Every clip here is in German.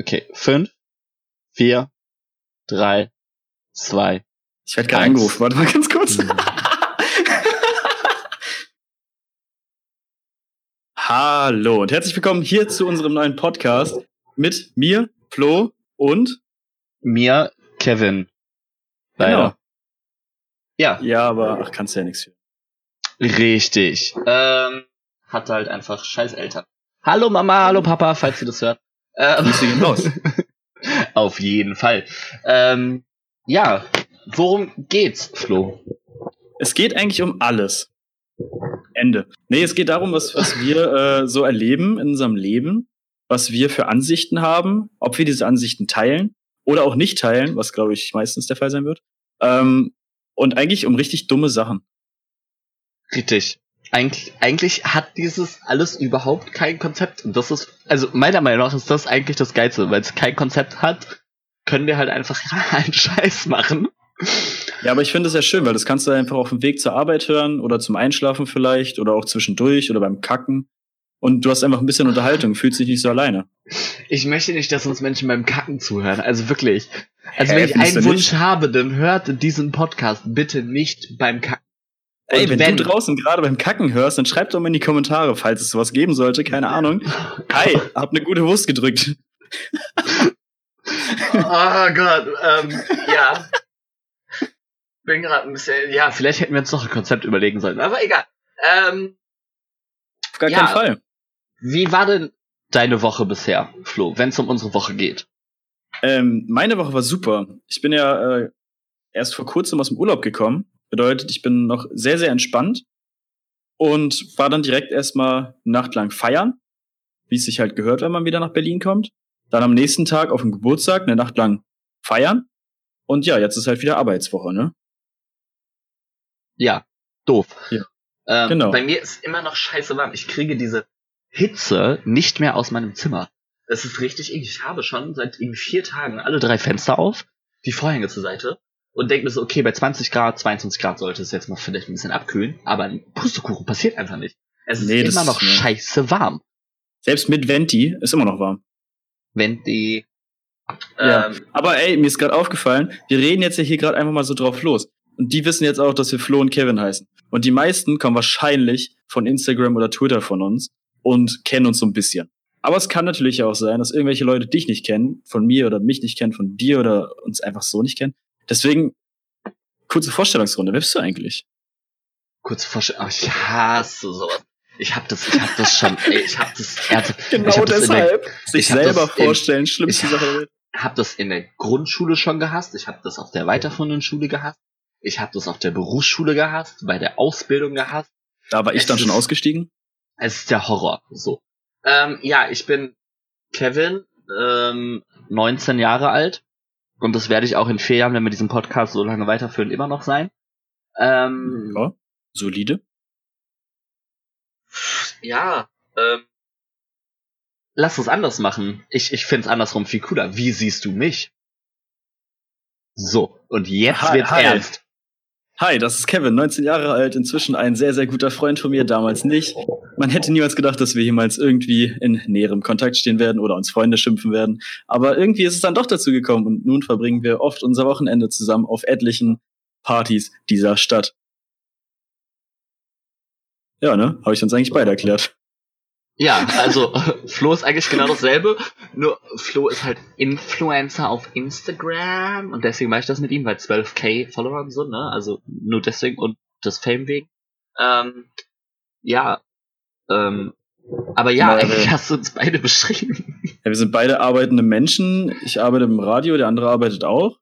Okay, fünf, vier, drei, zwei. Ich werde gerade angerufen. Warte mal ganz kurz. Mhm. Hallo und herzlich willkommen hier zu unserem neuen Podcast mit mir, Flo und Mir, Kevin. Leider. Genau. Ja, Ja, aber ach, kannst ja nichts für. richtig. Ähm, hatte halt einfach scheiß Eltern. Hallo Mama, hallo Papa, falls ihr das hört. Grüße gehen raus. Auf jeden Fall. Ähm, ja, worum geht's, Flo? Es geht eigentlich um alles. Ende. Nee, es geht darum, was, was wir äh, so erleben in unserem Leben, was wir für Ansichten haben, ob wir diese Ansichten teilen oder auch nicht teilen, was glaube ich meistens der Fall sein wird. Ähm, und eigentlich um richtig dumme Sachen. Richtig. Eigentlich, eigentlich hat dieses alles überhaupt kein Konzept. Und das ist, also meiner Meinung nach ist das eigentlich das Geilste, weil es kein Konzept hat, können wir halt einfach einen Scheiß machen. Ja, aber ich finde es ja schön, weil das kannst du einfach auf dem Weg zur Arbeit hören oder zum Einschlafen vielleicht oder auch zwischendurch oder beim Kacken. Und du hast einfach ein bisschen Unterhaltung, fühlst dich nicht so alleine. Ich möchte nicht, dass uns Menschen beim Kacken zuhören. Also wirklich. Also Hä, wenn ich einen Wunsch habe, dann hört diesen Podcast bitte nicht beim Kacken. Ey, wenn, wenn- du draußen gerade beim Kacken hörst, dann schreib doch mal in die Kommentare, falls es sowas geben sollte, keine Ahnung. Hi, hab eine gute Wurst gedrückt. Oh Gott, ähm, ja. Bin gerade ein bisschen, ja, vielleicht hätten wir uns noch ein Konzept überlegen sollen, aber egal. Ähm, Auf gar Ja. keinen Fall. wie war denn deine Woche bisher, Flo, wenn es um unsere Woche geht? Ähm, meine Woche war super. Ich bin ja äh, erst vor kurzem aus dem Urlaub gekommen. Bedeutet, ich bin noch sehr, sehr entspannt und war dann direkt erstmal nachtlang feiern, wie es sich halt gehört, wenn man wieder nach Berlin kommt. Dann am nächsten Tag auf dem Geburtstag eine Nacht lang feiern. Und ja, jetzt ist halt wieder Arbeitswoche, ne? Ja, doof. Ja. Ähm, Genau. Bei mir ist immer noch scheiße warm. Ich kriege diese Hitze nicht mehr aus meinem Zimmer. Das ist richtig eklig. Ich habe schon seit irgendwie vier Tagen alle drei Fenster auf, die Vorhänge zur Seite und denke mir so, okay, bei 20 Grad, 22 Grad sollte es jetzt mal vielleicht ein bisschen abkühlen, aber ein Pustekuchen passiert einfach nicht. Es ist Nee, das immer noch ist- ne. scheiße warm. Selbst mit Venti ist immer noch warm. Die Ja. ähm, Aber ey, mir ist gerade aufgefallen, wir reden jetzt ja hier gerade einfach mal so drauf los. Und die wissen jetzt auch, dass wir Flo und Kevin heißen. Und die meisten kommen wahrscheinlich von Instagram oder Twitter von uns und kennen uns so ein bisschen. Aber es kann natürlich auch sein, dass irgendwelche Leute dich nicht kennen, von mir oder mich nicht kennen, von dir oder uns einfach so nicht kennen. Deswegen, kurze Vorstellungsrunde. Wer bist du eigentlich? kurz vorstellen, oh, ich hasse sowas. Ich hab das, ich hab das schon, ey, ich hab das ernsthaft, Genau ich hab das in der, Sich ich hab selber das in- vorstellen, schlimmste ich- Sache der Welt. hab das in der Grundschule schon gehasst, ich habe das auf der weiterführenden Schule gehasst, ich habe das auf der Berufsschule gehasst, bei der Ausbildung gehasst. Da war ich Es dann schon ist- ausgestiegen. Es ist der Horror. So. Ähm, ja, ich bin Kevin, ähm, 19 Jahre alt. Und das werde ich auch in vier Jahren, wenn wir diesen Podcast so lange weiterführen, immer noch sein. Ähm, Ja, solide. ja, ähm, lass es anders machen. Ich, ich find's andersrum viel cooler. Wie siehst du mich? So, und jetzt wird's hi. ernst. Hi, das ist Kevin, 19 Jahre alt, inzwischen ein sehr, sehr guter Freund von mir, damals nicht. Man hätte niemals gedacht, dass wir jemals irgendwie in näherem Kontakt stehen werden oder uns Freunde schimpfen werden. Aber irgendwie ist es dann doch dazu gekommen und nun verbringen wir oft unser Wochenende zusammen auf etlichen Partys dieser Stadt. Ja, ne? Habe ich uns eigentlich beide erklärt. Ja, also Flo ist eigentlich genau dasselbe, nur Flo ist halt Influencer auf Instagram und deswegen mache ich das mit ihm, weil 12k Follower und so, ne? Also nur deswegen und das Fame wegen. Ähm, ja, ähm, aber ja, eigentlich äh, hast du uns beide beschrieben. Ja, wir sind beide arbeitende Menschen. Ich arbeite im Radio, der andere arbeitet auch.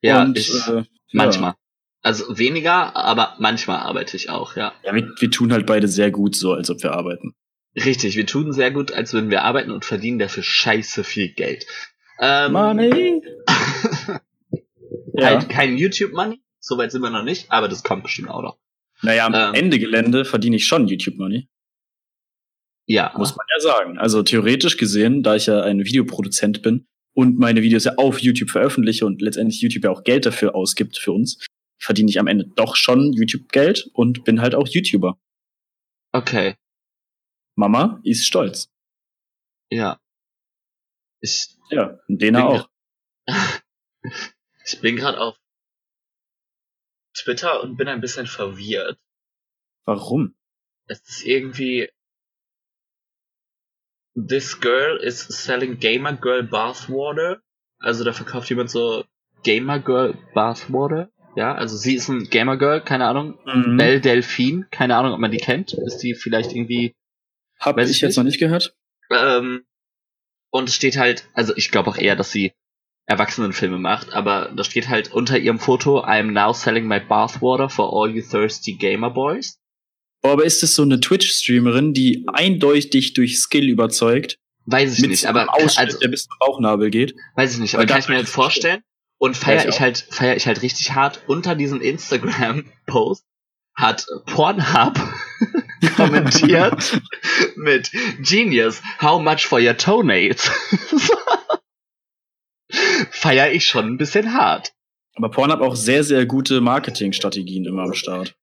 Ja, und, ich, äh, manchmal. Also weniger, aber manchmal arbeite ich auch, ja. Ja, wir, wir tun halt beide sehr gut so, als ob wir arbeiten. Richtig, wir tun sehr gut, als würden wir arbeiten und verdienen dafür scheiße viel Geld. Ähm, Money! Ja. Halt kein YouTube-Money, soweit sind wir noch nicht, aber das kommt bestimmt auch noch. Naja, am Ähm. Ende Gelände verdiene ich schon YouTube-Money, Ja, muss man ja sagen. Also theoretisch gesehen, da ich ja ein Videoproduzent bin und meine Videos ja auf YouTube veröffentliche und letztendlich YouTube ja auch Geld dafür ausgibt für uns, verdiene ich am Ende doch schon YouTube-Geld und bin halt auch YouTuber. okay, Mama ist stolz. ja. Ich, Ja, Lena Bin- auch. ich bin gerade auf Twitter und bin ein bisschen verwirrt. Warum? Es ist irgendwie. This girl is selling Gamer Girl Bathwater. Also da verkauft jemand so Gamer Girl Bathwater. Ja, also sie ist ein Gamer Girl, keine Ahnung. Mhm. Belle Delphine, keine Ahnung, ob man die kennt. Ist die vielleicht irgendwie. Hab Weiß ich ich jetzt noch nicht gehört. Ähm, und es steht halt, also ich glaube auch eher, dass sie Erwachsenenfilme macht, aber da steht halt unter ihrem Foto, I'm now selling my bathwater for all you thirsty gamer boys. Oh, aber ist es so eine Twitch-Streamerin, die eindeutig durch Skill überzeugt? Weiß ich nicht, aber Ausschnitt, also, der bis zum Bauchnabel geht? weiß ich nicht, aber kann das ich mir jetzt ich vorstellen. Und feier ich ich halt, feier ich halt richtig hart. Unter diesem Instagram-Post hat Pornhub kommentiert mit Genius, how much for your toenails? feier ich schon ein bisschen hart. Aber Porn hat auch sehr, sehr gute Marketingstrategien immer am Start.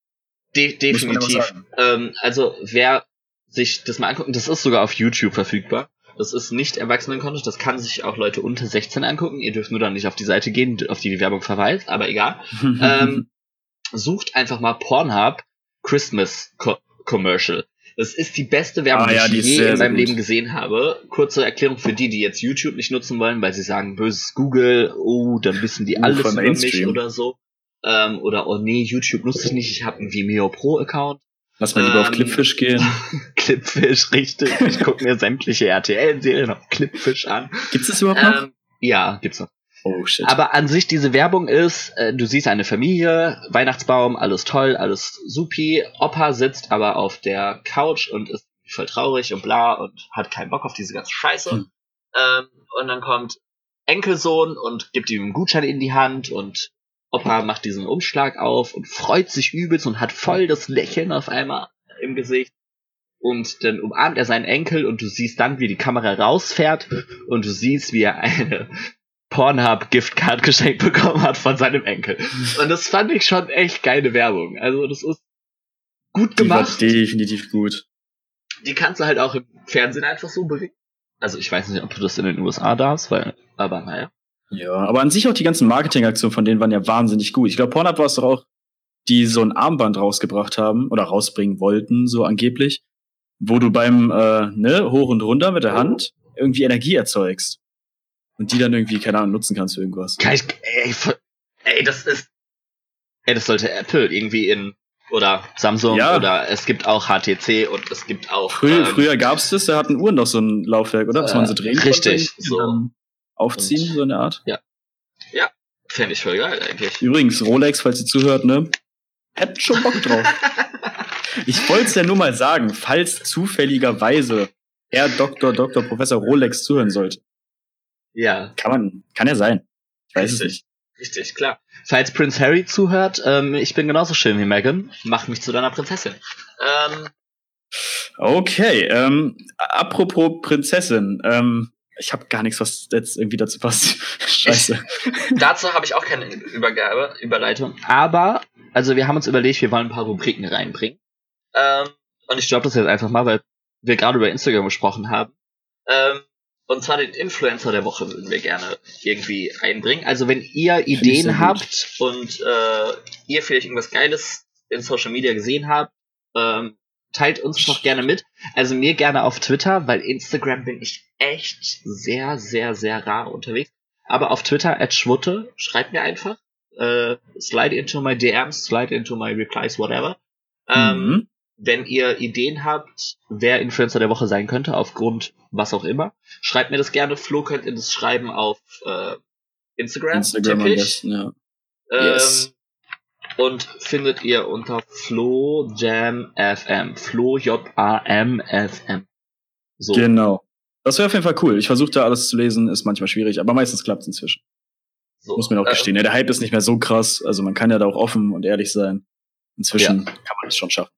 De definitiv. Ähm, also wer sich das mal angucken, das ist sogar auf YouTube verfügbar. Das ist nicht Erwachsenen-Content, das kann sich auch Leute unter 16 angucken. Ihr dürft nur dann nicht auf die Seite gehen, auf die die Werbung verweist, aber egal. ähm, sucht einfach mal Pornhub Christmas Commercial. Das ist die beste Werbung, Ah, ja, die die ich ist je in meinem gut. Leben gesehen habe. Kurze Erklärung für die, die jetzt YouTube nicht nutzen wollen, weil sie sagen, böses Google, oh, dann wissen die Uh, alles von über mich oder so. Ähm, oder, oh nee, YouTube nutze ich nicht, ich habe einen Vimeo Pro Account. Lass mal lieber auf ähm, Clipfish gehen. Clipfish, richtig. Ich gucke mir sämtliche RTL-Serien auf Clipfish an. Gibt's das überhaupt noch? Ähm, ja, gibt's noch. Oh shit. Aber an sich diese Werbung ist, äh, du siehst eine Familie, Weihnachtsbaum, alles toll, alles supi. Opa sitzt aber auf der Couch und ist voll traurig und bla und hat keinen Bock auf diese ganze Scheiße. Hm. Ähm, und dann kommt Enkelsohn und gibt ihm einen Gutschein in die Hand und Opa macht diesen Umschlag auf und freut sich übelst und hat voll das Lächeln auf einmal im Gesicht. Und dann umarmt er seinen Enkel und du siehst dann, wie die Kamera rausfährt und du siehst, wie er eine Pornhub Giftcard geschenkt bekommen hat von seinem Enkel. Und das fand ich schon echt geile Werbung. Also das ist gut die war gemacht. definitiv gut. Die kannst du halt auch im Fernsehen einfach so bringen. Also ich weiß nicht, ob du das in den USA darfst, weil, aber naja. Ja, aber an sich auch die ganzen Marketingaktionen von denen waren ja wahnsinnig gut. Ich glaube, Pornhub war es doch auch, die so ein Armband rausgebracht haben oder rausbringen wollten, so angeblich, wo du beim äh, ne, hoch und runter mit der Hand irgendwie Energie erzeugst. Und die dann irgendwie, keine Ahnung, nutzen kannst für irgendwas. Kann ich, ey, ey, das ist, ey, das sollte Apple irgendwie in, oder Samsung, Ja. oder es gibt auch HTC und es gibt auch, Früher, ähm, früher gab's das, da hatten Uhren doch so ein Laufwerk, oder? Dass man so Äh, drehen richtig, konnte, so. aufziehen, Und- so eine Art. fände ich voll geil eigentlich. Übrigens, Rolex, falls ihr zuhört, ne? Hätten schon Bock drauf. Ich wollte es ja nur mal sagen, falls zufälligerweise Herr Dr. Dr. Professor Rolex zuhören sollte. Ja, Kann man, kann ja sein. Ich weiß es Richtig. nicht. richtig, klar. Falls Prince Harry zuhört, ähm, ich bin genauso schön wie Meghan, mach mich zu deiner Prinzessin. Ähm, Okay, ähm, apropos Prinzessin, ähm, ich habe gar nichts, was jetzt irgendwie dazu passt. Scheiße. dazu habe ich auch keine Übergabe, Überleitung. Aber, also wir haben uns überlegt, wir wollen ein paar Rubriken reinbringen. Ähm, und ich glaube das jetzt einfach mal, weil wir gerade über Instagram gesprochen haben. Ähm, und zwar den Influencer der Woche würden wir gerne irgendwie einbringen. Also wenn ihr Ideen gut. habt und äh, ihr vielleicht irgendwas Geiles in Social Media gesehen habt, ähm, teilt uns doch gerne mit. Also mir gerne auf Twitter, weil Instagram bin ich echt sehr, sehr, sehr rar unterwegs. Aber auf Twitter at Schwutte, schreibt mir einfach. Äh, slide into my DMs, slide into my replies, whatever. Ähm, Mhm. Wenn ihr Ideen habt, wer Influencer der Woche sein könnte, aufgrund was auch immer, schreibt mir das gerne. Flo könnt ihr das schreiben auf äh, Instagram. Instagram am besten, ja. Ähm, Yes. Und findet ihr unter Flo Jam FM. Flo J A M F M. So. Genau. Das wäre auf jeden Fall cool. Ich versuche da alles zu lesen, ist manchmal schwierig, aber meistens klappt es inzwischen. so. Muss man auch Ähm, gestehen. Ja, der Hype ist nicht mehr so krass, also man kann ja da auch offen und ehrlich sein. Inzwischen kann man es schon schaffen.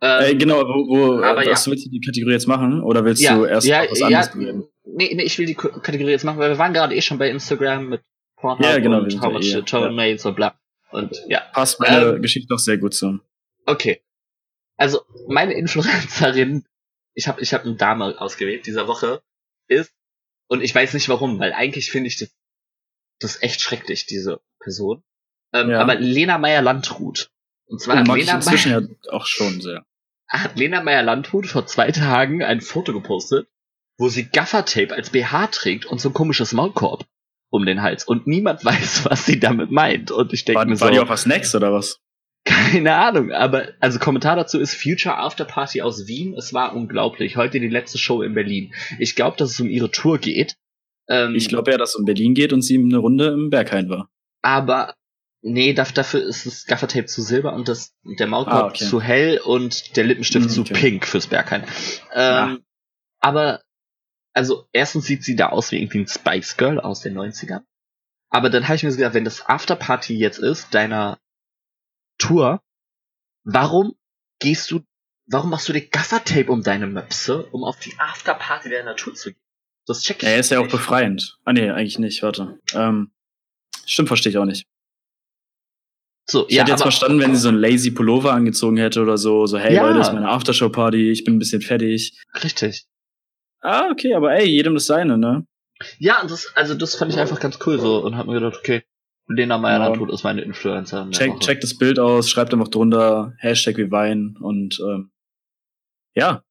Ähm, äh, genau, wo, wo aber was willst du die Kategorie jetzt machen? Oder willst ja, du erst ja, was ja, anderes reden? nee, nee, ich will die Kategorie jetzt machen, weil wir waren gerade eh schon bei Instagram mit Pornhub Ja, genau, und How ja much the ja. Mates und bla. Und ja, Passt meine Ähm, Geschichte doch sehr gut zu. okay. Also, meine Influencerin, ich habe ich hab eine Dame ausgewählt dieser Woche, ist Und ich weiß nicht warum, weil eigentlich finde ich das, das echt schrecklich, diese Person. Ähm, Ja. Aber Lena Meyer-Landrut. Und zwar Oh, mag ich Lena, inzwischen Meyer, ja auch schon sehr. Hat Lena Meyer-Landrut vor zwei Tagen ein Foto gepostet, wo sie Gaffertape als BH trägt und so ein komisches Maulkorb um den Hals. Und niemand weiß, was sie damit meint. Und ich denke War, mir war so, die auch was Snacks oder was? keine Ahnung, aber also Kommentar dazu ist Future After Party aus Wien. Es war unglaublich. Heute die letzte Show in Berlin. Ich glaube, dass es um ihre Tour geht. Ähm, Ich glaube ja, dass es um Berlin geht und sie eine Runde im Berghain war. aber nee, daf- dafür ist das Gaffertape zu silber und das der Maulkorb Ah, okay. zu hell und der Lippenstift Hm, zu okay. pink fürs Berghain. Ähm, Ja. Aber also erstens sieht sie da aus wie irgendwie ein Spice Girl aus den 90ern. Aber dann habe ich mir so gedacht, wenn das Afterparty jetzt ist, deiner Tour, warum gehst du, warum machst du dir Gaffertape um deine Möpse, um auf die Afterparty deiner Tour zu gehen? Das check ich Er ist ja auch befreiend. Ah nee, eigentlich nicht, warte. Ähm, stimmt, verstehe ich auch nicht. So, Ich hätte jetzt verstanden, wenn sie so einen lazy Pullover angezogen hätte oder so, so, hey Ja. Leute, das ist meine Aftershow-Party, ich bin ein bisschen fertig. Richtig. Ah, okay, aber ey, jedem das seine, ne? Ja, und das, also das fand ich einfach ganz cool so und hab mir gedacht, okay, Lena Meyer Ja. Landrut ist meine Influencerin. der Check, Woche. check das Bild aus, schreibt einfach drunter, Hashtag wie Wein und ähm, ja.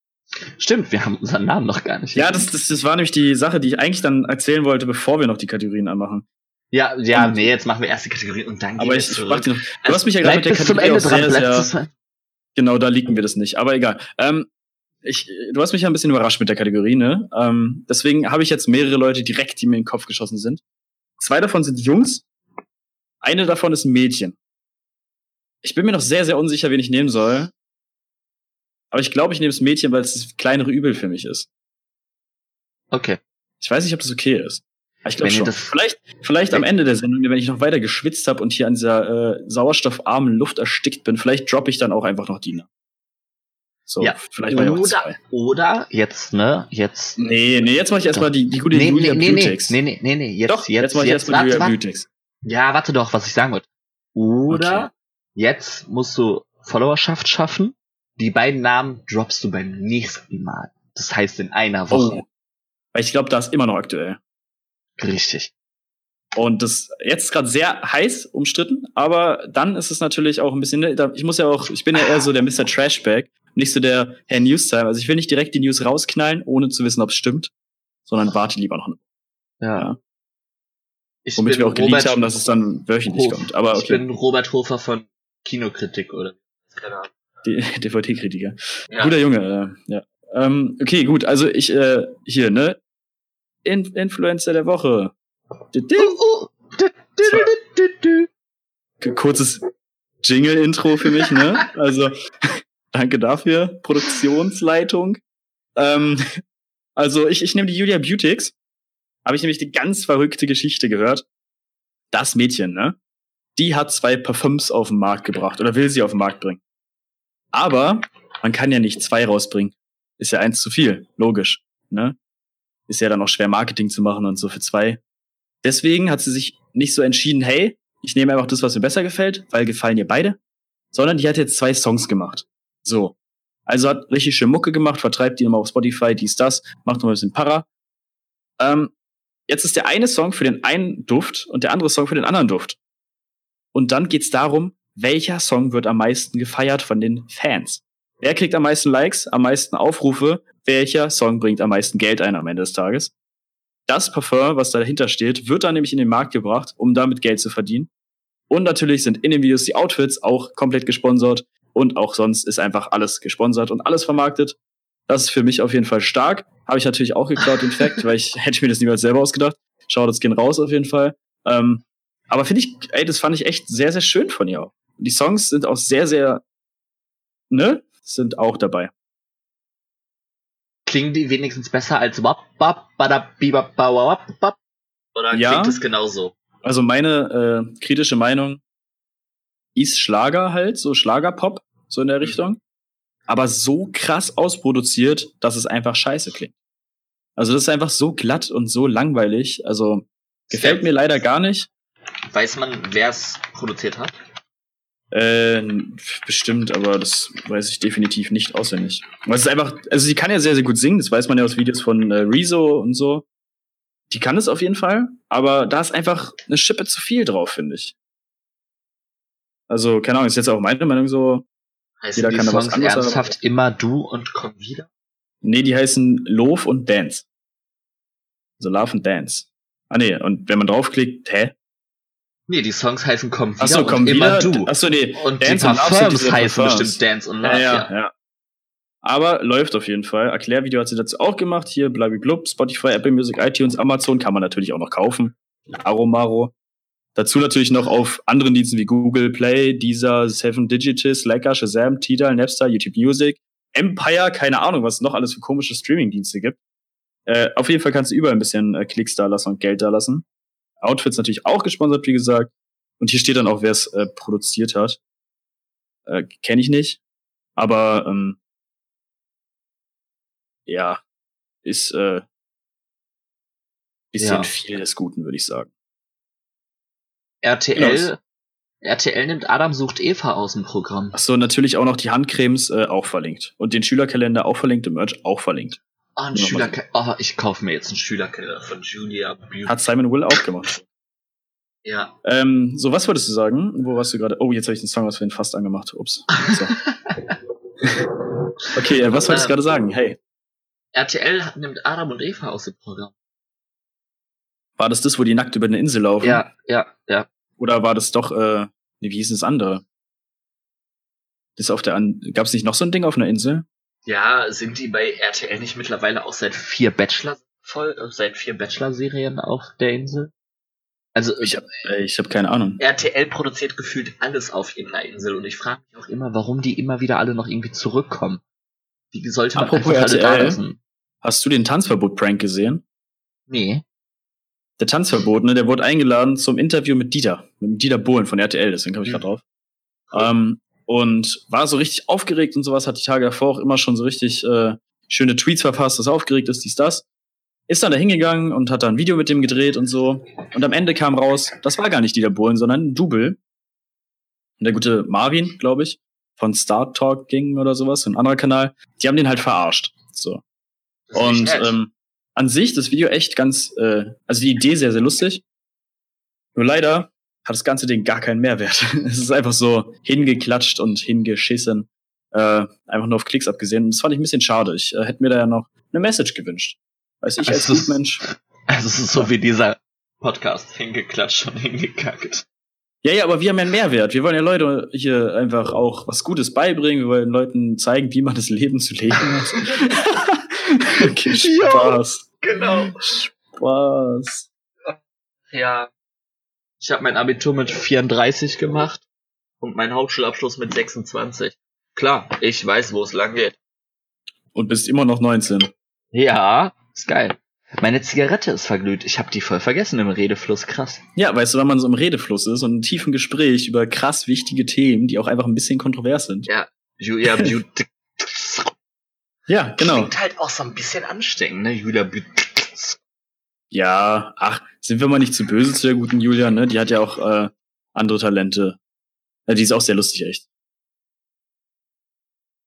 Stimmt, wir haben unseren Namen noch gar nicht. Ja, das, das, das war nämlich die Sache, die ich eigentlich dann erzählen wollte, bevor wir noch die Kategorien anmachen. Ja, ja, Und- nee, jetzt machen wir erst die Kategorie und dann Aber ich, ich zurück. dich noch, du hast mich ja gerade mit der Kategorie auch dran, sehr, sehr, Genau, da liegen wir das nicht. Aber egal. Ähm, ich, du hast mich ja ein bisschen überrascht mit der Kategorie, ne? Ähm, deswegen habe ich jetzt mehrere Leute direkt, die mir in den Kopf geschossen sind. Zwei davon sind Jungs. Eine davon ist ein Mädchen. Ich bin mir noch sehr, sehr unsicher, wen ich nehmen soll. Aber ich glaube, ich nehme das Mädchen, weil es das kleinere Übel für mich ist. Okay. Ich weiß nicht, ob das okay ist. Ich glaube schon. das- vielleicht, vielleicht am Ende der Sendung, wenn ich noch weiter geschwitzt habe und hier an dieser äh, sauerstoffarmen Luft erstickt bin, vielleicht droppe ich dann auch einfach noch Dina. So, Ja. vielleicht Oder, zwei. oder jetzt, ne, jetzt. Nee, nee, jetzt mache ich erstmal die, die gute nee, Julia nee, nee, nee, nee, nee, nee, jetzt, Doch, jetzt, jetzt, mache ich erstmal Julia warte. Beautex. Ja, warte doch, was ich sagen wollte. Oder Okay. jetzt musst du Followerschaft schaffen. Die beiden Namen droppst du beim nächsten Mal. Das heißt in einer Woche. Oh. Weil ich glaube, da ist immer noch aktuell. Richtig. Und das jetzt ist gerade sehr heiß umstritten, aber dann ist es natürlich auch ein bisschen, ne, ich muss ja auch, ich bin ja eher so der Mr. Trashbag, nicht so der Herr Newstime. Also ich will nicht direkt die News rausknallen, ohne zu wissen, ob es stimmt, sondern warte lieber noch, Ja. Ja. Ich womit wir auch Robert haben, dass es dann wöchentlich Hof. kommt. Aber Ich okay, bin Robert Hofer von Kinokritik, oder? Keine Ahnung. DVD-Kritiker. Ja. Guter Junge, äh, ja. Ähm, okay, gut, also ich, äh, hier, ne? In Influencer der Woche. Kurzes Jingle-Intro für mich, ne? Also, danke dafür, Produktionsleitung. Ähm, also, ich, ich nehme die Julia Beautix. Habe ich nämlich die ganz verrückte Geschichte gehört. Das Mädchen, ne? Die hat zwei Parfums auf den Markt gebracht oder will sie auf den Markt bringen. Aber man kann ja nicht zwei rausbringen. Ist ja eins zu viel, logisch, ne? Ist ja dann auch schwer Marketing zu machen und so für zwei. Deswegen hat sie sich nicht so entschieden, hey, ich nehme einfach das, was mir besser gefällt, weil gefallen ihr beide, sondern die hat jetzt zwei Songs gemacht. So. Also hat richtig schön Mucke gemacht, vertreibt die nochmal auf Spotify, dies, das, macht noch ein bisschen Para. Ähm, jetzt ist der eine Song für den einen Duft und der andere Song für den anderen Duft. Und dann geht's darum, welcher Song wird am meisten gefeiert von den Fans. Wer kriegt am meisten Likes, am meisten Aufrufe, welcher Song bringt am meisten Geld ein am Ende des Tages. Das Parfum, was dahinter steht, wird dann nämlich in den Markt gebracht, um damit Geld zu verdienen. Und natürlich sind in den Videos die Outfits auch komplett gesponsert und auch sonst ist einfach alles gesponsert und alles vermarktet. Das ist für mich auf jeden Fall stark. Habe ich natürlich auch geklaut, den Fact, weil ich hätte mir das niemals selber ausgedacht. Schaut das gehen raus auf jeden Fall. Ähm, aber finde ich, ey, das fand ich echt sehr, sehr schön von ihr auch. Die Songs sind auch sehr, sehr, ne, sind auch dabei. Klingen die wenigstens besser als wap, wap, badab, bibab, bauab, wap? Oder Ja. klingt es genauso? Also meine äh, kritische Meinung ist Schlager halt, so Schlagerpop, so in der Richtung. Aber so krass ausproduziert, dass es einfach scheiße klingt. Also das ist einfach so glatt und so langweilig. Also gefällt mir leider gar nicht. Weiß man, wer es produziert hat? Äh, bestimmt, aber das weiß ich definitiv nicht auswendig. Weil es ist einfach, also sie kann ja sehr, sehr gut singen, das weiß man ja aus Videos von äh, Rezo und so. Die kann es auf jeden Fall, aber da ist einfach eine Schippe zu viel drauf, finde ich. Also, keine Ahnung, ist jetzt auch meine Meinung so. Heißen Jeder die kann Songs da was anderes ernsthaft immer du und komm wieder? Nee, die heißen Love und Dance. Also Love and Dance. Ah nee, und wenn man draufklickt, hä? Nee, die Songs heißen Komm wieder Achso, komm und wieder. immer du. Achso, nee. Und Dance die Parfums heißen bestimmt Dance und Love. Ja, ja, ja. Aber läuft auf jeden Fall. Erklärvideo hat sie dazu auch gemacht. Hier, blub, Spotify, Apple Music, iTunes, Amazon kann man natürlich auch noch kaufen. Aromaro. Dazu natürlich noch auf anderen Diensten wie Google Play, Deezer, Seven Digital, Slacker, Shazam, Tidal, Napster, YouTube Music, Empire, keine Ahnung, was es noch alles für komische Streaming-Dienste gibt. Äh, auf jeden Fall kannst du überall ein bisschen äh, Klicks da lassen und Geld da lassen. Outfits natürlich auch gesponsert, wie gesagt. Und hier steht dann auch, wer es äh, produziert hat. Äh, Kenne ich nicht. Aber ähm, ja, ist äh, bisschen ja. viel des Guten, würde ich sagen. RTL, genau. RTL nimmt Adam sucht Eva aus dem Programm. Achso, natürlich auch noch die Handcremes äh, auch verlinkt. Und den Schülerkalender auch verlinkt, im Merch auch verlinkt. Ah, ein Schülerkalender. Oh, ich kaufe mir jetzt einen Schülerkalender von Julia Beauty. Hat Simon Will auch gemacht. ja. Ähm, so, was wolltest du sagen? Wo warst du gerade? Oh, jetzt habe ich den Song aus Wen fast angemacht. Ups. So. okay, äh, was wolltest du gerade sagen? Hey. RTL nimmt Adam und Eva aus dem Programm. War das das, wo die nackt über eine Insel laufen? Ja, ja, ja. Oder war das doch, äh, wie hieß das andere? Das auf der, An gab es nicht noch so ein Ding auf einer Insel? Ja, sind die bei RTL nicht mittlerweile auch seit vier Bachelor voll, äh, seit vier Bachelor-Serien auf der Insel? Also ich habe äh, ich hab keine Ahnung. RTL produziert gefühlt alles auf irgendeiner Insel und ich frage mich auch immer, warum die immer wieder alle noch irgendwie zurückkommen. Wie sollte man Apropos RTL, alle da lassen? Hast du den Tanzverbot-Prank gesehen? Nee. Der Tanzverbot, ne, der wurde eingeladen zum Interview mit Dieter, mit Dieter Bohlen von RTL, deswegen komme ich gerade drauf. Ähm, und war so richtig aufgeregt und sowas, hat die Tage davor auch immer schon so richtig äh, schöne Tweets verfasst, dass er aufgeregt ist, dies, das. Ist dann da hingegangen und hat dann ein Video mit dem gedreht und so. Und am Ende kam raus, das war gar nicht Dieter Bohlen, sondern ein Double. Der gute Marvin, glaube ich, von Star Talk ging oder sowas, ein anderer Kanal. Die haben den halt verarscht. So. Und ähm, an sich das Video echt ganz, äh, also die Idee sehr, sehr lustig. Nur leider hat das ganze Ding gar keinen Mehrwert. es ist einfach so hingeklatscht und hingeschissen. Äh, einfach nur auf Klicks abgesehen. Und das fand ich ein bisschen schade. Ich äh, hätte mir da ja noch eine Message gewünscht. Weiß ich als also Mensch. Also es ist so wie dieser Podcast, hingeklatscht und hingekackt. Ja, ja, aber wir haben ja einen Mehrwert. Wir wollen ja Leute hier einfach auch was Gutes beibringen. Wir wollen Leuten zeigen, wie man das Leben zu leben hat. okay, Spaß. Ja, genau. Spaß. Ja, ich habe mein Abitur mit 34 gemacht und meinen Hauptschulabschluss mit 26. Klar, ich weiß, wo es lang geht. Und bist immer noch 19. Ja, ist geil. Meine Zigarette ist verglüht. Ich habe die voll vergessen im Redefluss. Krass. Ja, weißt du, wenn man so im Redefluss ist und in tiefen Gespräch über krass wichtige Themen, die auch einfach ein bisschen kontrovers sind. Ja, Julia Beauty. ja, genau. Klingt halt auch so ein bisschen ansteckend, ne? Julia Beauty. Ja, ach, sind wir mal nicht zu böse zu der guten Julia, ne? Die hat ja auch äh, andere Talente. Ja, die ist auch sehr lustig, echt.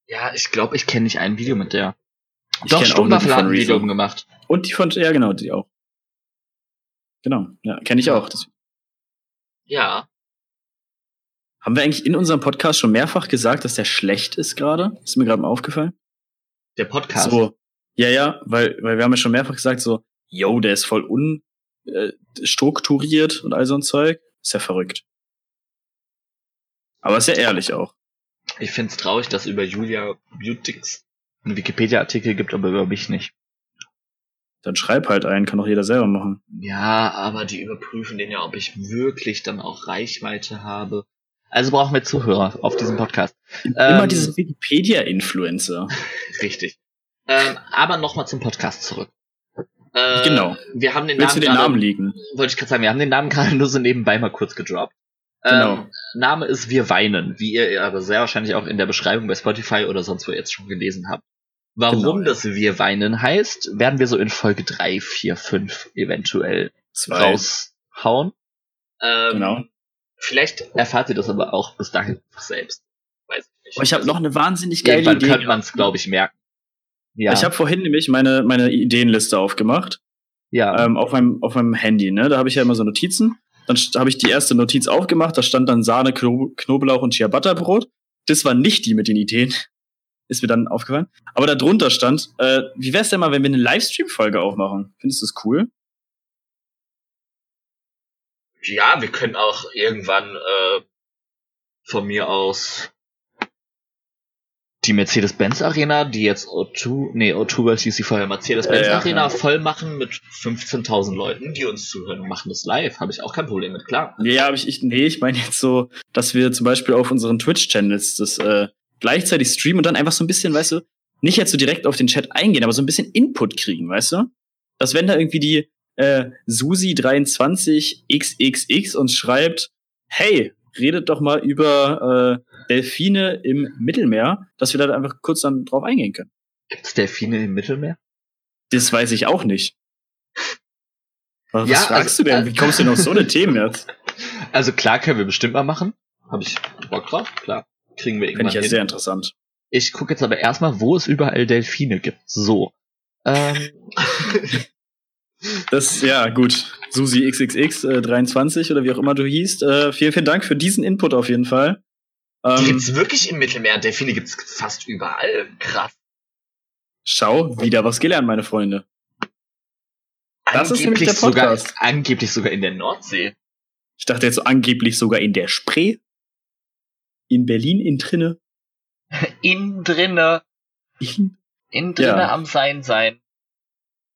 Ja, ich glaube, ich kenne nicht ein Video mit der. Ich Doch, Sturmwaffel hat ein Video gemacht. Und die von, ja genau, die auch. Genau, ja, kenne ich auch. Das. Ja. Haben wir eigentlich in unserem Podcast schon mehrfach gesagt, dass der schlecht ist gerade? Ist mir gerade mal aufgefallen. Der Podcast? So, ja, ja, weil, weil wir haben ja schon mehrfach gesagt, so, yo, der ist voll unstrukturiert äh, und all so ein Zeug. Ist ja verrückt. Aber ist ja ehrlich auch. Ich find's traurig, dass über Julia Beautix einen Wikipedia-Artikel gibt, aber über mich nicht. Dann schreib halt einen, kann doch jeder selber machen. Ja, aber die überprüfen den ja, ob ich wirklich dann auch Reichweite habe. Also brauchen wir Zuhörer auf diesem Podcast. Immer ähm, diese Wikipedia-Influencer. Richtig. Ähm, aber nochmal zum Podcast zurück. Äh, genau. Wir haben den Willst Namen. du den Namen liegen? Wollte ich gerade sagen, wir haben den Namen gerade nur so nebenbei mal kurz gedroppt. Genau. Ähm, Name ist Wir weinen, wie ihr aber sehr wahrscheinlich auch in der Beschreibung bei Spotify oder sonst wo jetzt schon gelesen habt. Warum genau, das Wir weinen heißt, werden wir so in Folge 3, 4, 5 eventuell Zwei. raushauen. Ähm, genau. Vielleicht erfahrt ihr das aber auch bis dahin selbst. Weiß ich nicht. Aber ich habe noch eine wahnsinnig geile Idee. könnte man es, glaube ich, merken. Ja. Ich habe vorhin nämlich meine, meine Ideenliste aufgemacht. Ja. ähm, auf, meinem, auf meinem Handy. Ne? Da habe ich ja immer so Notizen. Dann habe ich die erste Notiz aufgemacht, da stand dann Sahne, Kno Knoblauch und Ciabatta-Brot. Das war nicht die mit den Ideen. Ist mir dann aufgefallen. Aber da drunter stand, äh, wie wär's denn mal, wenn wir eine Livestream-Folge aufmachen? Findest du das cool? Ja, wir können auch irgendwann äh, von mir aus die Mercedes-Benz Arena, die jetzt O2, nee, O2 weil hieß die vorher Mercedes-Benz Ja, Arena ja. voll machen mit 15.000 Leuten, die uns zuhören und machen das live. Habe ich auch kein Problem mit, klar. Nee, ja, aber ich, ich, nee, ich meine jetzt so, dass wir zum Beispiel auf unseren Twitch-Channels das äh, gleichzeitig streamen und dann einfach so ein bisschen, weißt du, nicht jetzt so direkt auf den Chat eingehen, aber so ein bisschen Input kriegen, weißt du? Dass wenn da irgendwie die äh, Susi23XXX uns schreibt, hey, redet doch mal über äh, Delfine im Mittelmeer, dass wir da einfach kurz dann drauf eingehen können. Gibt's Delfine im Mittelmeer? Das weiß ich auch nicht. Was, Ja, fragst also- du denn? Wie kommst du denn auf so eine Themen jetzt? Also klar können wir bestimmt mal machen. Habe ich Bock drauf, klar. Kriegen wir Finde irgendwann ich ja hin. sehr interessant. Ich gucke jetzt aber erstmal, wo es überall Delfine gibt. So. Ähm, Das, ja, gut. Susi XXX äh, 23 oder wie auch immer du hießt. Äh, vielen, vielen Dank für diesen Input auf jeden Fall. Die Ähm, gibt's wirklich im Mittelmeer. Delfine gibt's fast überall. Krass. schau, wieder was gelernt, meine Freunde. Das ist nämlich der sogar, Podcast. angeblich sogar in der Nordsee. Ich dachte jetzt so angeblich sogar in der Spree. In Berlin, in Trinne. In drinne. In, In drinne Ja. am Sein sein.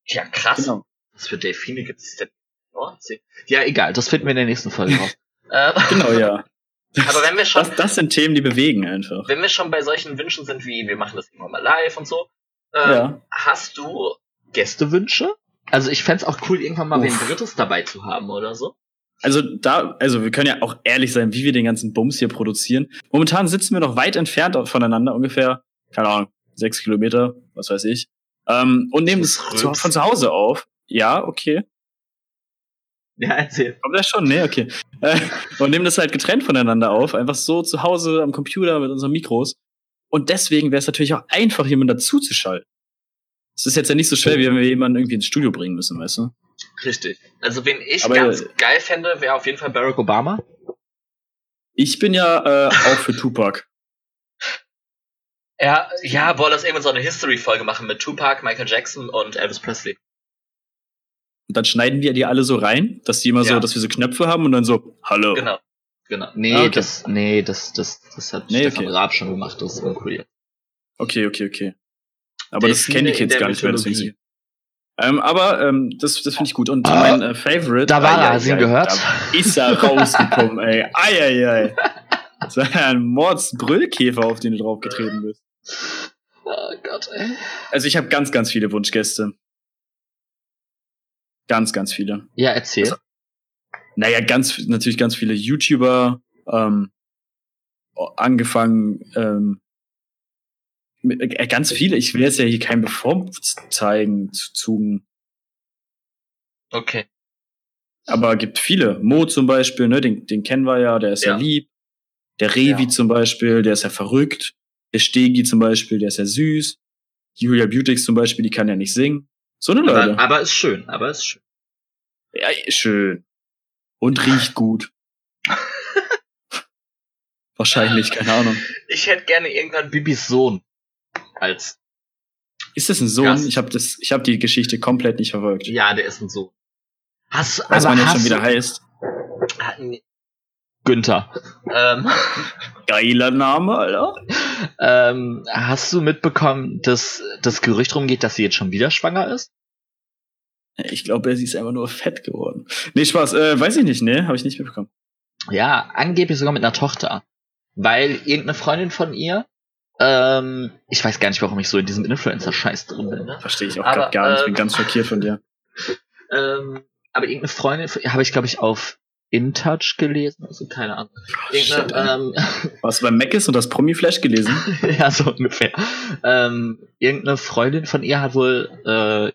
Ja, krass. genau. Was für Delfine gibt's denn in der Nordsee? Ja, egal. Das finden wir in der nächsten Folge raus. äh, Genau, ja. aber wenn wir schon, Das, das sind Themen, die bewegen einfach. wenn wir schon bei solchen Wünschen sind, wie wir machen das immer mal live und so, ähm, Ja. hast du Gästewünsche? Also ich fänd's auch cool, irgendwann mal wen Uff. Drittes dabei zu haben oder so. Also da, also wir können ja auch ehrlich sein, wie wir den ganzen Bums hier produzieren. Momentan sitzen wir noch weit entfernt voneinander, ungefähr, keine Ahnung, sechs Kilometer, was weiß ich. Ähm, und nehmen es von zu Hause auf. Ja, okay. Ja, erzähl. Kommt das schon? Nee, okay. Äh, und nehmen das halt getrennt voneinander auf, einfach so zu Hause am Computer mit unseren Mikros. Und deswegen wäre es natürlich auch einfach, jemanden dazuzuschalten. Es ist jetzt ja nicht so schwer, wie wenn wir jemanden irgendwie ins Studio bringen müssen, weißt du? Richtig. Also wen ich Aber- ganz geil fände, wäre auf jeden Fall Barack Obama. Ich bin ja äh, auch für Tupac. Ja, ja, wollen das irgendwann so eine History-Folge machen mit Tupac, Michael Jackson und Elvis Presley. Und dann schneiden wir die alle so rein, dass die immer so, Ja. dass wir so Knöpfe haben und dann so, hallo. Genau. Genau. Nee, Ah, okay. das, nee, das, das, das hat Nee, Stefan okay. Raab schon gemacht, das ist uncool. Okay, okay, okay. Aber das Delfine kennen die Kids gar nicht mehr. Deswegen. Ähm, aber ähm, das, das finde ich gut. Und Ah, mein äh, Favorite. da war er, hast du ihn gehört? Da ist er rausgekommen, ey. Eieiei. Das war ja ein Mordsbrüllkäfer, auf den du draufgetreten bist. Oh Gott, ey. Also ich habe ganz, ganz viele Wunschgäste. Ganz, ganz viele. Ja, erzähl. Also- Naja, ganz, natürlich ganz viele YouTuber, ähm, angefangen, ähm, mit- äh, ganz viele. Ich will jetzt ja hier keinen bevorzeigen zu zugen, okay. aber gibt viele. Mo zum Beispiel, ne, den, den kennen wir ja, der ist ja, Ja. lieb. Der Revi Ja. zum Beispiel, der ist ja verrückt. Der Stegi zum Beispiel, der ist ja süß. Julia Beautix zum Beispiel, die kann ja nicht singen. So eine Leute. Aber, aber ist schön, aber ist schön. Ja, schön. Und riecht gut. Wahrscheinlich, keine Ahnung. Ich hätte gerne irgendwann Bibis Sohn als. Ist das ein Sohn? Gast. Ich habe das, ich habe die Geschichte komplett nicht verfolgt. Ja, der ist ein Sohn. Hast, Weiß aber man jetzt schon wieder heißt. Günther. Ähm, Geiler Name, Alter. ähm, hast du mitbekommen, dass das Gerücht rumgeht, dass sie jetzt schon wieder schwanger ist? Ich glaube, sie ist einfach nur fett geworden. Nee, Spaß, äh, weiß ich nicht, ne? Habe ich nicht mitbekommen. Ja, angeblich sogar mit einer Tochter. Weil irgendeine Freundin von ihr, ähm, ich weiß gar nicht, warum ich so in diesem Influencer-Scheiß drin bin, ne? Verstehe ich auch Aber, grad gar nicht. Ich bin ähm, ganz schockiert von dir. Ähm, aber irgendeine Freundin von ihr habe ich, glaube ich, auf InTouch gelesen, also keine Ahnung. Shit, ähm, Warst du beim Macis und das Promi-Flash gelesen? ja, so ungefähr. Ähm, irgendeine Freundin von ihr hat wohl äh,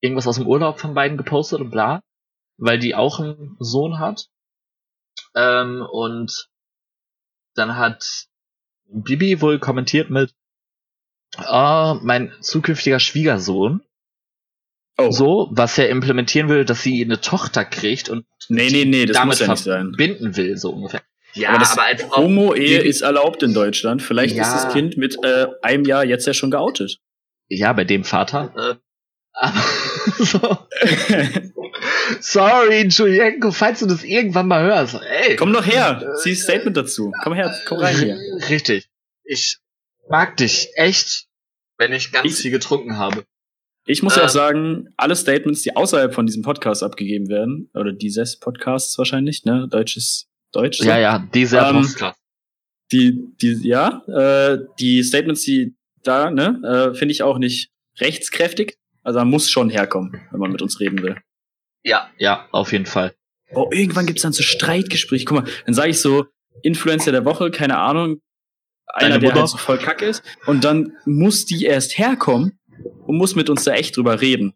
irgendwas aus dem Urlaub von beiden gepostet und bla, weil die auch einen Sohn hat. Ähm, und dann hat Bibi wohl kommentiert mit, oh, mein zukünftiger Schwiegersohn. Oh, So, was er implementieren will, dass sie eine Tochter kriegt und nee, nee, nee, das damit muss ja nicht sein. verbinden will, so ungefähr. Ja, Aber das als Homo-Ehe ist erlaubt in Deutschland. Vielleicht Ja. ist das Kind mit äh, einem Jahr jetzt ja schon geoutet. Ja, bei dem Vater. Äh, aber so. Sorry, Julienko, falls du das irgendwann mal hörst. Ey. komm doch her, zieh ein Statement dazu. Komm her, komm rein hier. Richtig. Ich mag dich echt, wenn ich ganz Ich- viel getrunken habe. Ich muss ja Ähm. auch sagen, alle Statements, die außerhalb von diesem Podcast abgegeben werden, oder dieses Podcasts wahrscheinlich, ne, deutsches Deutsch. Ja, ja, dieser Ähm, Podcast. Die, die, ja, äh, die Statements, die da, ne, äh, finde ich auch nicht rechtskräftig. Also man muss schon herkommen, wenn man mit uns reden will. Ja, ja, auf jeden Fall. Oh, irgendwann gibt's dann so Streitgespräche. Guck mal, dann sage ich so, Influencer der Woche, keine Ahnung, einer, Deine der halt so voll kacke ist. Und dann muss die erst herkommen und muss mit uns da echt drüber reden.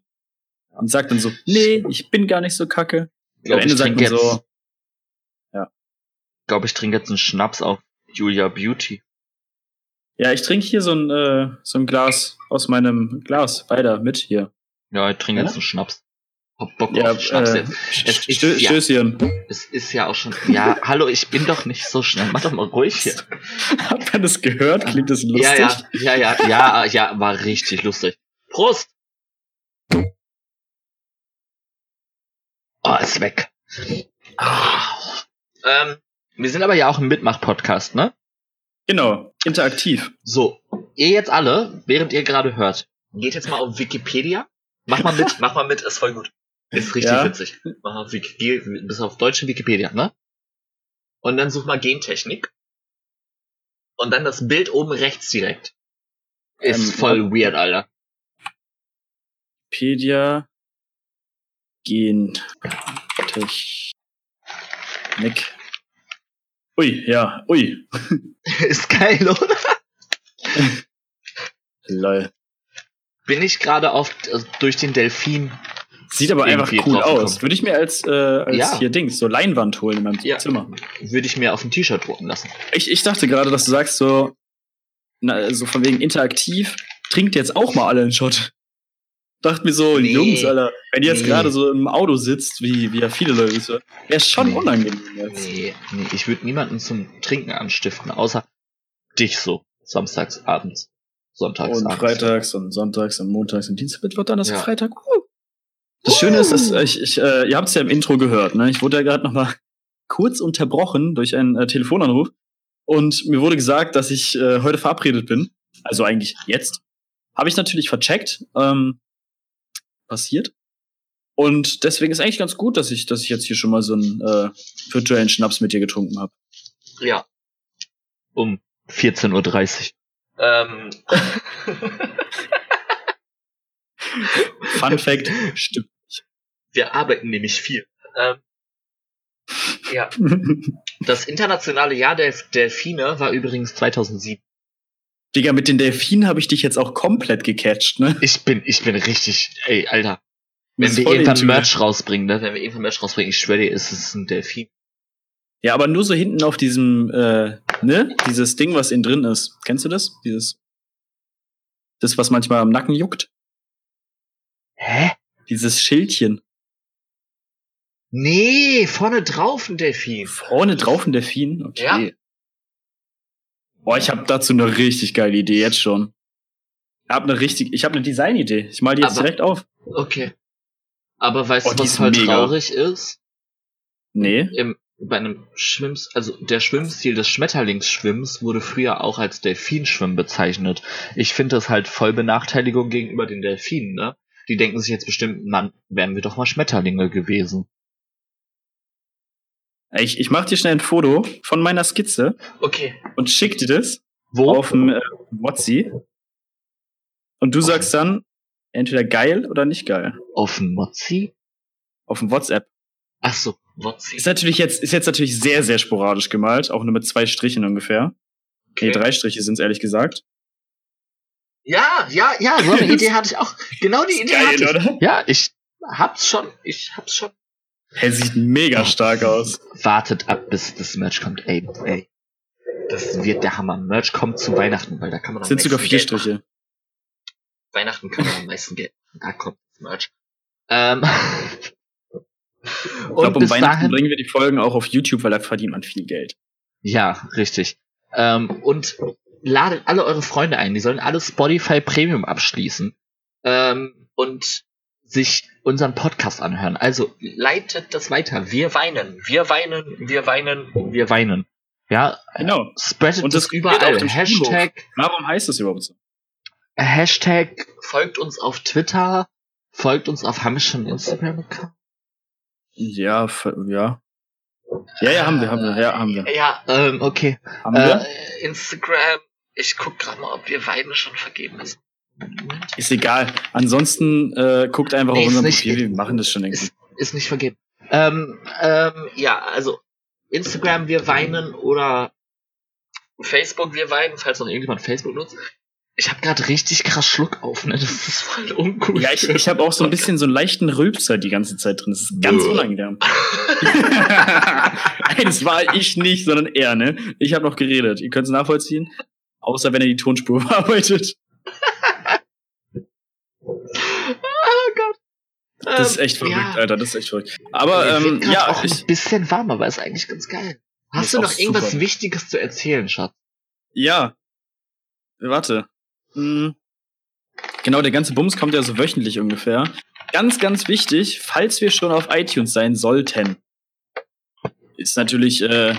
Und sagt dann so, nee, ich bin gar nicht so kacke. Glaub, Am Ende ich sagt man so, glaub, ich trinke jetzt einen Schnaps auf Julia Beauty. ja, ich trinke hier so ein, äh, so ein Glas aus meinem Glas weiter mit hier. Ja, ich trinke Ja? jetzt einen Schnaps. Hab Bock Ja, auf Schnaps äh, jetzt. Es St- ist Stö ja- Stößchen. Es ist ja auch schon. Ja, hallo, ich bin doch nicht so schnell. Mach doch mal ruhig hier. Hat man das gehört? Klingt das lustig? Ja, ja, ja, ja, ja, ja, war richtig lustig. Prost! Oh, ist weg. Ah. Ähm, wir sind aber ja auch ein Mitmach-Podcast, ne? Genau, interaktiv. So, ihr jetzt alle, während ihr gerade hört, geht jetzt mal auf Wikipedia. Mach mal mit, mach mal mit, ist voll gut. Ist richtig Ja. witzig. Mach auf Wiki, bis auf deutsche Wikipedia, ne? Und dann such mal Gentechnik. Und dann das Bild oben rechts direkt. Ist Ähm, voll weird, Alter. Wikipedia Gen Technik. Ui, ja, ui. Ist geil, oder? Lol. Bin ich gerade auf also durch den Delfin. Sieht aber einfach cool aus. Würde ich mir als, äh, als Ja. hier Dings, so Leinwand holen in meinem Ja. Zimmer. Würde ich mir auf ein T-Shirt drucken lassen. Ich, ich dachte gerade, dass du sagst so, na, so von wegen interaktiv, trinkt jetzt auch mal alle einen Shot. Dachte mir so, Nee. Jungs, Alter, wenn ihr jetzt Nee. gerade so im Auto sitzt, wie, wie ja viele Leute so, wäre schon Nee. unangenehm jetzt. Nee, nee, ich würde niemanden zum Trinken anstiften, außer dich so. Samstags abends. Sonntags Und abends. freitags und sonntags und montags und Dienstag, Mittwoch, Donnerstag, Ja. Freitag. Das Schöne ist, dass ich, ich äh, ihr habt es ja im Intro gehört, ne? Ich wurde ja gerade noch mal kurz unterbrochen durch einen äh, Telefonanruf und mir wurde gesagt, dass ich äh, heute verabredet bin. Also eigentlich jetzt. Habe ich natürlich vercheckt. Ähm, passiert. Und deswegen ist eigentlich ganz gut, dass ich, dass ich jetzt hier schon mal so einen äh, virtuellen Schnaps mit dir getrunken habe. Ja. Um 14.30 Uhr. Ähm. Fun Fact, stimmt. Wir arbeiten nämlich viel. Ähm, ja. Das internationale Jahr der Delfine war übrigens 2007. Digga, mit den Delfinen habe ich dich jetzt auch komplett gecatcht, ne? Ich bin, ich bin richtig, ey, Alter. Wenn wir irgendwann Merch rausbringen, ne? Wenn wir irgendwann Merch rausbringen, ich schwöre dir, ist es ein Delfin. Ja, aber nur so hinten auf diesem, äh, ne? Dieses Ding, was innen drin ist. Kennst du das? Dieses. Das, was manchmal am Nacken juckt. Hä? Dieses Schildchen. Nee, vorne drauf ein Delfin. Vorne drauf ein Delfin? Okay. Ja. Boah, ich habe dazu eine richtig geile Idee, jetzt schon. Ich habe eine richtig, ich habe eine Designidee. Ich mal die jetzt Aber- direkt auf. Okay. Aber weißt Oh, du, was voll mega. traurig ist? Nee. Im, bei einem Schwimms, also der Schwimmstil des Schmetterlingsschwimmens wurde früher auch als Delfinschwimmen bezeichnet. Ich finde das halt voll Benachteiligung gegenüber den Delfinen, ne? Die denken sich jetzt bestimmt, Mann, wären wir doch mal Schmetterlinge gewesen. Ich, ich mach dir schnell ein Foto von meiner Skizze Okay. und schick dir das Wo? auf dem äh, Whatsi. Und du sagst dann entweder geil oder nicht geil. Auf dem Mozzi? Auf dem WhatsApp. Ach so, Mozzi. Ist natürlich jetzt, ist jetzt natürlich sehr, sehr sporadisch gemalt, auch nur mit zwei Strichen ungefähr. Nee, Okay. drei Striche sind es ehrlich gesagt. Ja, ja, ja, so eine Idee hatte ich auch. Genau die Idee hatte ich. oder? Ja, ich hab's schon. Ich hab's schon. Hey, sieht mega stark aus. Wartet ab, bis das Merch kommt. Ey, ey. Das wird der Hammer. Merch kommt zu Weihnachten, weil da kann man am Sind sogar vier Geld machen. Striche. Weihnachten kann man am meisten Geld machen. Da kommt das Merch. Ähm, Ich glaube, um Weihnachten bringen wir die Folgen auch auf YouTube, weil da verdient man viel Geld. Ja, richtig. Ähm, und ladet alle eure Freunde ein. Die sollen alle Spotify Premium abschließen. Ähm, und sich unseren Podcast anhören. Also leitet das weiter. Wir weinen, wir weinen, wir weinen, wir weinen. Ja, Genau. spreadet Und das das überall. Hashtag, Warum heißt das überhaupt so? Hashtag folgt uns auf Twitter, folgt uns auf, haben wir schon einen Instagram-Account? Ja, ja. Ja, ja, haben wir, haben wir, ja, haben wir. Ja, ähm, okay. Haben wir? Äh, Instagram, ich guck gerade mal, ob wir Weine schon vergeben ist. Ist egal. Ansonsten äh, guckt einfach Nee, auf nicht- Profil, wir machen das schon irgendwie. Ist, ist nicht vergeben. Ähm, ähm, ja, also Instagram, wir weinen oder Facebook, wir weinen, falls noch irgendjemand Facebook nutzt. Ich habe gerade richtig krass Schluck auf, ne? Das ist voll ungut. Ja, ich, ich habe auch so ein bisschen so einen leichten Rülpser die ganze Zeit drin. Das ist ganz unangenehm. Das war ich nicht, sondern er, ne? Ich habe noch geredet. Ihr könnt es nachvollziehen. Außer wenn er die Tonspur bearbeitet. oh Gott. Das ist Ähm, echt verrückt, ja. Alter. Das ist echt verrückt. Aber ähm, ja, auch ich, ein bisschen warm, aber ist eigentlich ganz geil. Hast du noch irgendwas super. Wichtiges zu erzählen, Schatz? ja. Warte. Hm. Genau, der ganze Bums kommt ja so wöchentlich ungefähr. Ganz, ganz wichtig, falls wir schon auf iTunes sein sollten, ist natürlich, äh,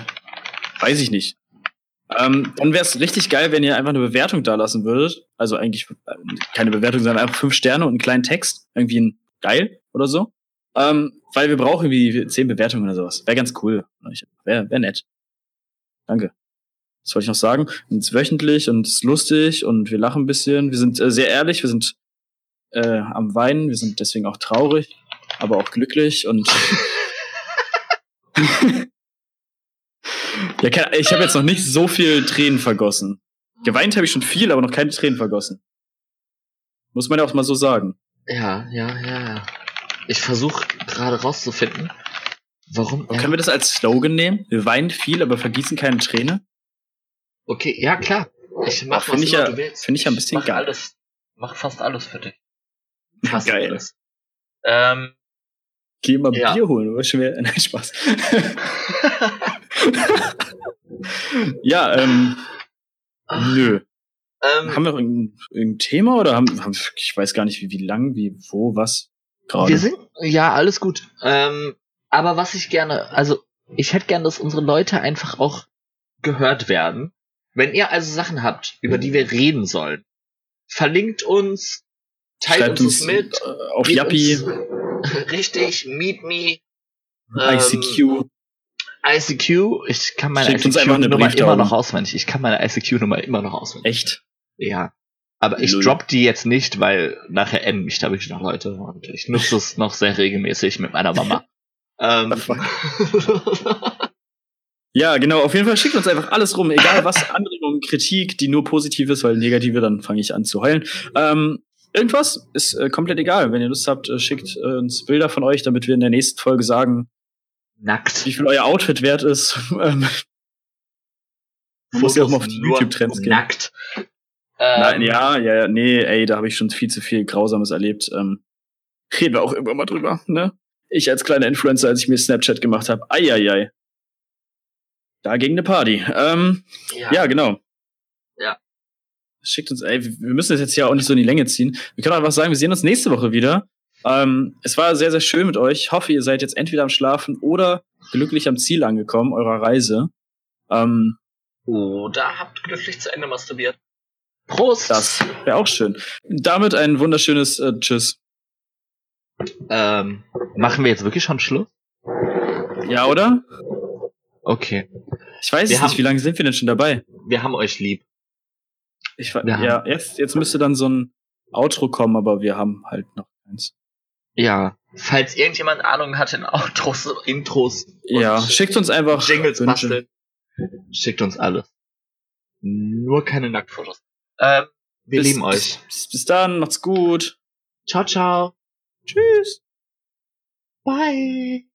weiß ich nicht. Ähm, dann wäre es richtig geil, wenn ihr einfach eine Bewertung da lassen würdet. Also eigentlich äh, keine Bewertung, sondern einfach fünf Sterne und einen kleinen Text. Irgendwie ein geil oder so. Ähm, weil wir brauchen irgendwie zehn Bewertungen oder sowas. Wäre ganz cool. Wäre wär nett. Danke. Was wollte ich noch sagen? Und es ist wöchentlich und es ist lustig und wir lachen ein bisschen. Wir sind äh, sehr ehrlich, wir sind äh, am Weinen, wir sind deswegen auch traurig, aber auch glücklich und ja, ich habe jetzt noch nicht so viel Tränen vergossen. Geweint habe ich schon viel, aber noch keine Tränen vergossen. Muss man ja auch mal so sagen. Ja, ja, ja, ja. Ich versuche gerade rauszufinden, warum. Aber Können wir das als Slogan nehmen? Wir weinen viel, aber vergießen keine Träne? Okay, ja klar. Ich mach find was ich ja- du willst. find ich ja ein bisschen mach geil. Alles, mach fast alles für dich. Fast Geil. alles. Ähm, Geh mal Ja. Bier holen, oder schwer? Nein, Spaß. ja, ähm, nö. ähm, Haben wir irgendein, irgendein Thema oder haben, haben ich weiß gar nicht, wie, wie lang, wie, wo, was gerade. wir sind, ja, alles gut. Ähm, aber was ich gerne, also, ich hätte gern, dass unsere Leute einfach auch gehört werden. Wenn ihr also Sachen habt, über die wir reden sollen, verlinkt uns, teilt Schreibt uns, uns mit. äh, auf Yappi, uns- Richtig, Meet Me. ähm, ICQ. ICQ, ich kann meine ICQ-Nummer immer noch auswendig. Ich kann meine ICQ-Nummer immer noch auswendig. Echt? Ja. Aber ich Lul. drop die jetzt nicht, weil nachher enden mich da wirklich noch Leute und ich nutze es noch sehr regelmäßig mit meiner Mama. ähm, Ja, genau. Auf jeden Fall schickt uns einfach alles rum, egal was, Anregungen, Kritik, die nur positiv ist, weil negative, dann fange ich an zu heulen. Ähm, irgendwas ist äh, komplett egal. Wenn ihr Lust habt, äh, schickt äh, uns Bilder von euch, damit wir in der nächsten Folge sagen, nackt. wie viel euer Outfit wert ist. ähm, man muss ja auch mal auf die YouTube-Trends gehen. Nackt. Nein, Ähm, ja, ja, ja, nee, ey, da habe ich schon viel zu viel Grausames erlebt. Ähm, reden wir auch irgendwann mal drüber, ne? Ich als kleiner Influencer, als ich mir Snapchat gemacht habe, eieiei. Da ging eine Party. Ähm, Ja. ja, genau. Ja. Schickt uns, ey, wir müssen das jetzt ja auch nicht so in die Länge ziehen. Wir können einfach sagen, wir sehen uns nächste Woche wieder. Ähm, es war sehr, sehr schön mit euch. Ich hoffe, ihr seid jetzt entweder am Schlafen oder glücklich am Ziel angekommen, eurer Reise. Ähm, Oder habt glücklich zu Ende masturbiert. Prost! das wäre auch schön. Damit ein wunderschönes äh, Tschüss. Ähm, machen wir jetzt wirklich schon Schluss? Ja, oder? Okay. Ich weiß Wir es haben- nicht, wie lange sind wir denn schon dabei? Wir haben euch lieb. Ich, Wir haben- ja, jetzt, jetzt müsste dann so ein Outro kommen, aber wir haben halt noch eins. Ja. Falls irgendjemand Ahnung hat in Outros, Intros, Ja, schickt uns einfach Jingles Wünsche. basteln, schickt uns alles. Nur keine Nacktfotos. Ähm, wir Bis- lieben euch. Bis, bis dann, macht's gut. Ciao, ciao. Tschüss. Bye.